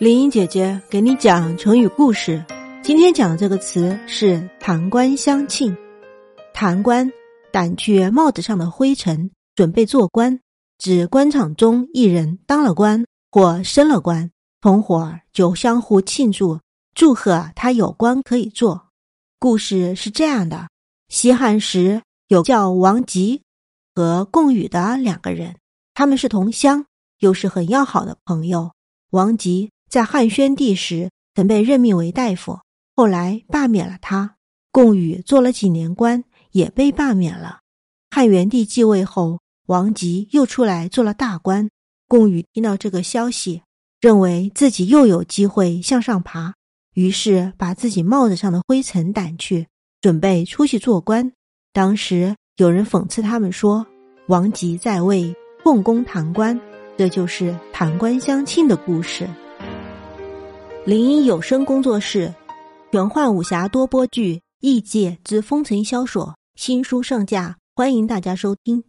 林英姐姐给你讲成语故事。今天讲的这个词是“弹冠相庆”。弹冠，掸去帽子上的灰尘，准备做官，指官场中一人当了官或升了官，同伙儿就相互庆祝，祝贺他有官可以做。故事是这样的：西汉时有叫王吉和贡禹的两个人，他们是同乡，又是很要好的朋友。王吉。在汉宣帝时，曾被任命为大夫，后来罢免了他。贡禹做了几年官，也被罢免了。汉元帝继位后，王吉又出来做了大官。贡禹听到这个消息，认为自己又有机会向上爬，于是把自己帽子上的灰尘掸去，准备出去做官。当时有人讽刺他们说：“王吉在位，共工弹官。”这就是弹官相庆的故事。林音有声工作室，玄幻武侠多播剧《异界之风尘萧索》新书上架，欢迎大家收听。